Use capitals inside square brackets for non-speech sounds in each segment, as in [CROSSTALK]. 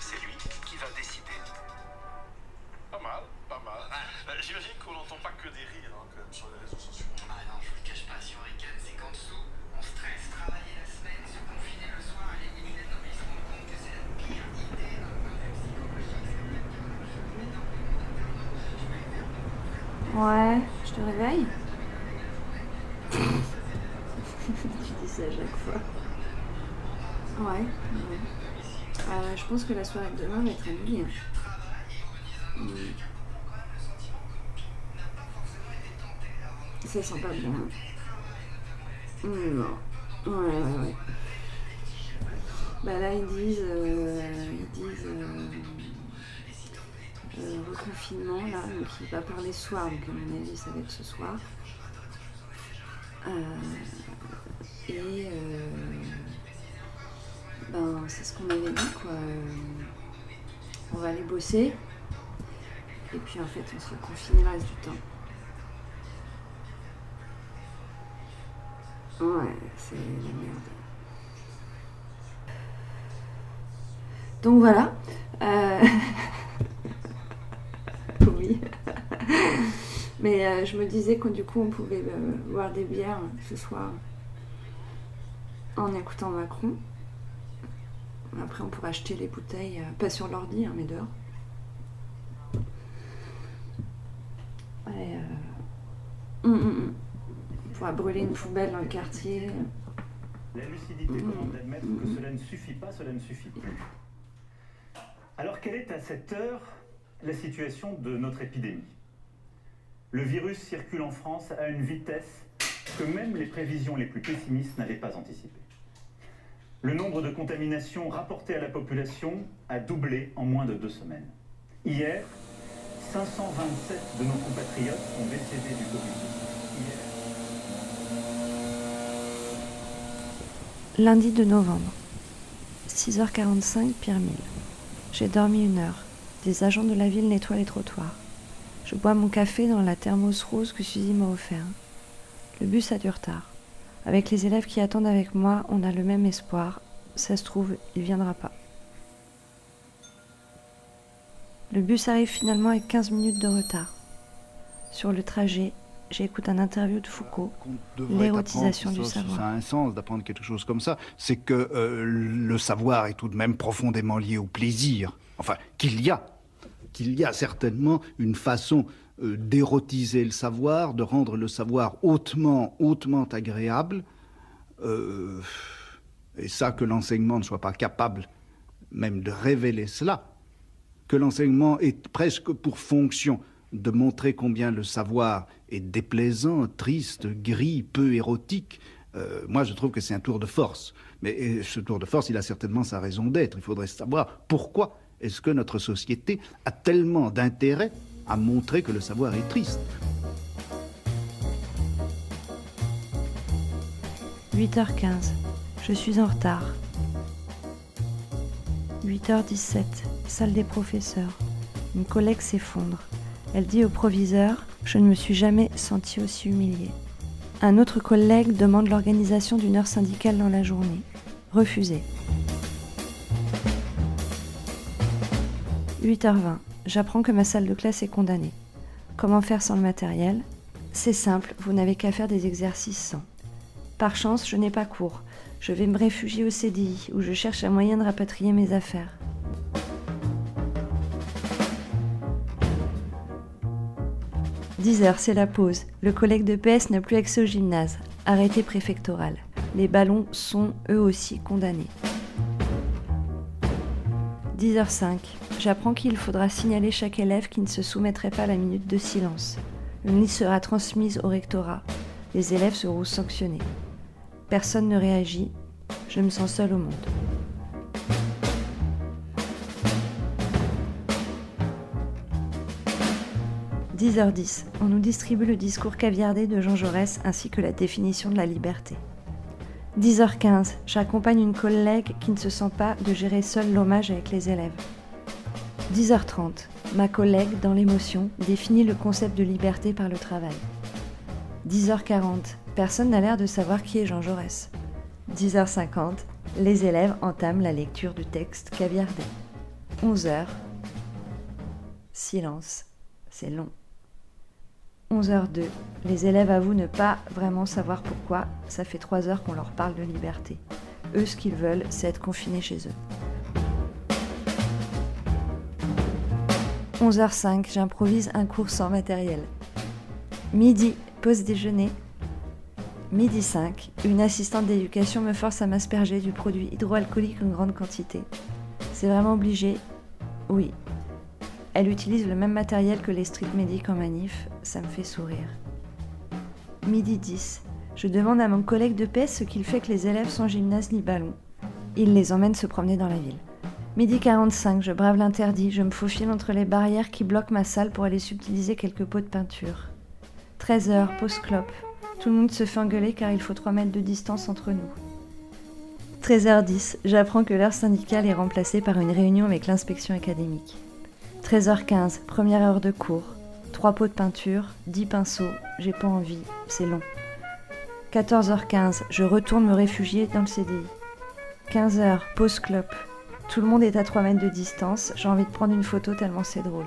C'est lui qui va décider. Pas mal, pas mal. Euh, J'imagine qu'on n'entend pas que des rires hein, quand même sur les réseaux sociaux. Ah non, je vous le cache pas, si on ricane, c'est qu'en dessous, on stresse, travailler la semaine, se confiner le soir et éliminer. Non, mais ils se rendent compte que c'est la pire idée d'un point de vue psychologique. C'est quelqu'un que je mets dans le monde internaute, je vais faire Ouais, je te réveille [LAUGHS] [LAUGHS] Tu dis ça à chaque fois. Ouais. Euh, je pense que la soirée de demain va être annulée. hein. Mm. Ça sent pas bon. hein. Mm, Non. Ouais, ouais, ouais. Bah là, ils disent. euh, ils disent. euh, euh, reconfinement là, donc il va parler soir, donc à mon avis ça va être ce soir et euh, ben c'est ce qu'on avait dit quoi. Euh, on va aller bosser et puis en fait on sera confiné le reste du temps. Ouais, c'est la merde. Donc voilà. Euh, [LAUGHS] oui. Mais euh, je me disais que du coup on pouvait boire des bières ce soir en écoutant Macron. Après on pourra acheter les bouteilles, euh, pas sur l'ordi, hein, mais dehors. Et, euh, hum, hum, hum. On pourra brûler une poubelle dans le quartier. La lucidité commande d'admettre que cela ne suffit pas, cela ne suffit plus? Alors quelle est à cette heure la situation de notre épidémie? Le virus circule en France à une vitesse que même les prévisions les plus pessimistes n'avaient pas anticipée. Le nombre de contaminations rapportées à la population a doublé en moins de deux semaines. Hier, 527 de nos compatriotes ont décédé du Covid-19. Hier, Lundi de novembre, 6h45, Pierre Mille. J'ai dormi une heure. Des agents de la ville nettoient les trottoirs. Je bois mon café dans la thermos rose que Suzy m'a offert. Le bus a du retard. Avec les élèves qui attendent avec moi, on a le même espoir. Ça se trouve, il viendra pas. Le bus arrive finalement avec 15 minutes de retard. Sur le trajet, j'écoute un interview de Foucault, l'érotisation du savoir. Ça a un sens d'apprendre quelque chose comme ça. C'est que euh, le savoir est tout de même profondément lié au plaisir. Enfin, qu'il y a, qu'il y a certainement une façon d'érotiser le savoir, de rendre le savoir hautement, hautement agréable. Euh, et ça, que l'enseignement ne soit pas capable même de révéler cela, que l'enseignement ait presque pour fonction de montrer combien le savoir est déplaisant, triste, gris, peu érotique, euh, moi je trouve que c'est un tour de force. Mais euh, ce tour de force, il a certainement sa raison d'être. Il faudrait savoir pourquoi est-ce que notre société a tellement d'intérêt à montrer que le savoir est triste. 8h15. Je suis en retard. 8h17. Salle des professeurs. Une collègue s'effondre. Elle dit au proviseur Je ne me suis jamais sentie aussi humiliée. Un autre collègue demande l'organisation d'une heure syndicale dans la journée. Refusé. 8h20. J'apprends que ma salle de classe est condamnée. Comment faire sans le matériel? C'est simple, vous n'avez qu'à faire des exercices sans. Par chance, je n'ai pas cours. Je vais me réfugier au CDI, où je cherche un moyen de rapatrier mes affaires. « 10 heures, c'est la pause. Le collègue de PS n'a plus accès au gymnase. Arrêté préfectoral. Les ballons sont eux aussi condamnés. 10h05. J'apprends qu'il faudra signaler chaque élève qui ne se soumettrait pas à la minute de silence. Une liste sera transmise au rectorat. Les élèves seront sanctionnés. Personne ne réagit. Je me sens seule au monde. « 10h10. On nous distribue le discours caviardé de Jean Jaurès ainsi que la définition de la liberté. 10h15. J'accompagne une collègue qui ne se sent pas de gérer seule l'hommage avec les élèves. 10h30. Ma collègue, dans l'émotion, définit le concept de liberté par le travail. 10h40. Personne n'a l'air de savoir qui est Jean Jaurès. 10h50. Les élèves entament la lecture du texte caviardé. 11 heures. Silence. C'est long. 11h02. Les élèves avouent ne pas vraiment savoir pourquoi. Ça fait 3 heures qu'on leur parle de liberté. Eux, ce qu'ils veulent, c'est être confinés chez eux. 11h05, j'improvise un cours sans matériel. Midi, pause déjeuner. Midi 5, une assistante d'éducation me force à m'asperger du produit hydroalcoolique en grande quantité. C'est vraiment obligé? Oui. Elle utilise le même matériel que les street medics en manif, ça me fait sourire. Midi 10, je demande à mon collègue de PS ce qu'il fait que les élèves sans gymnase ni ballon. Il les emmène se promener dans la ville. Midi 45, je brave l'interdit, je me faufile entre les barrières qui bloquent ma salle pour aller subtiliser quelques pots de peinture. 13 heures, pause clope. Tout le monde se fait engueuler car il faut 3 mètres de distance entre nous. 13h10, j'apprends que l'heure syndicale est remplacée par une réunion avec l'inspection académique. 13h15, première heure de cours. 3 pots de peinture, 10 pinceaux, j'ai pas envie, c'est long. 14h15, je retourne me réfugier dans le CDI. 15h, pause clope. Tout le monde est à 3 mètres de distance, j'ai envie de prendre une photo tellement c'est drôle.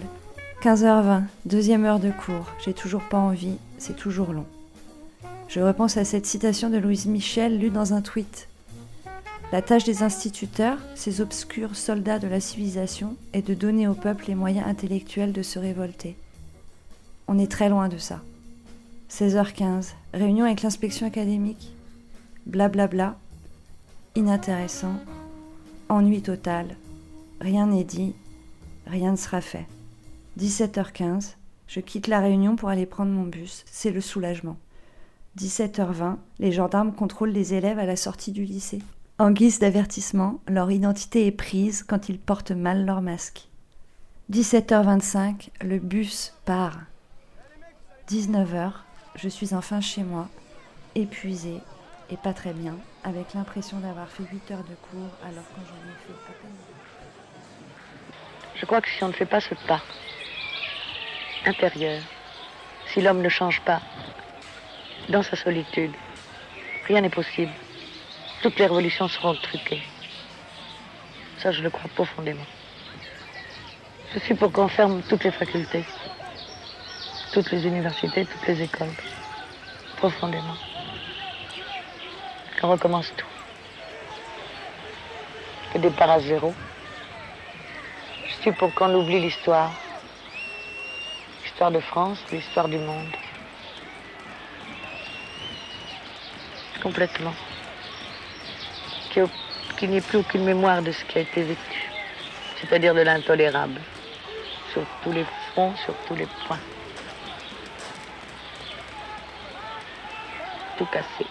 15h20, deuxième heure de cours, j'ai toujours pas envie, c'est toujours long. Je repense à cette citation de Louise Michel lue dans un tweet. La tâche des instituteurs, ces obscurs soldats de la civilisation, est de donner au peuple les moyens intellectuels de se révolter. On est très loin de ça. 16h15, réunion avec l'inspection académique. Blablabla. Bla bla. Inintéressant. Ennui total. Rien n'est dit. Rien ne sera fait. 17h15, je quitte la réunion pour aller prendre mon bus. C'est le soulagement. 17h20, les gendarmes contrôlent les élèves à la sortie du lycée. En guise d'avertissement, leur identité est prise quand ils portent mal leur masque. 17h25, le bus part. 19h, je suis enfin chez moi, épuisée et pas très bien, avec l'impression d'avoir fait 8 heures de cours alors que j'en ai fait à peine. Je crois que si on ne fait pas ce pas intérieur, si l'homme ne change pas dans sa solitude, rien n'est possible. Toutes les révolutions seront truquées. Ça, je le crois profondément. Je suis pour qu'on ferme toutes les facultés, toutes les universités, toutes les écoles. Profondément. Qu'on recommence tout. Que départ à zéro. Je suis pour qu'on oublie l'histoire. L'histoire de France, l'histoire du monde. Complètement. Qu'il n'y ait plus aucune mémoire de ce qui a été vécu. C'est-à-dire de l'intolérable. Sur tous les fronts, sur tous les points. Tout cassé.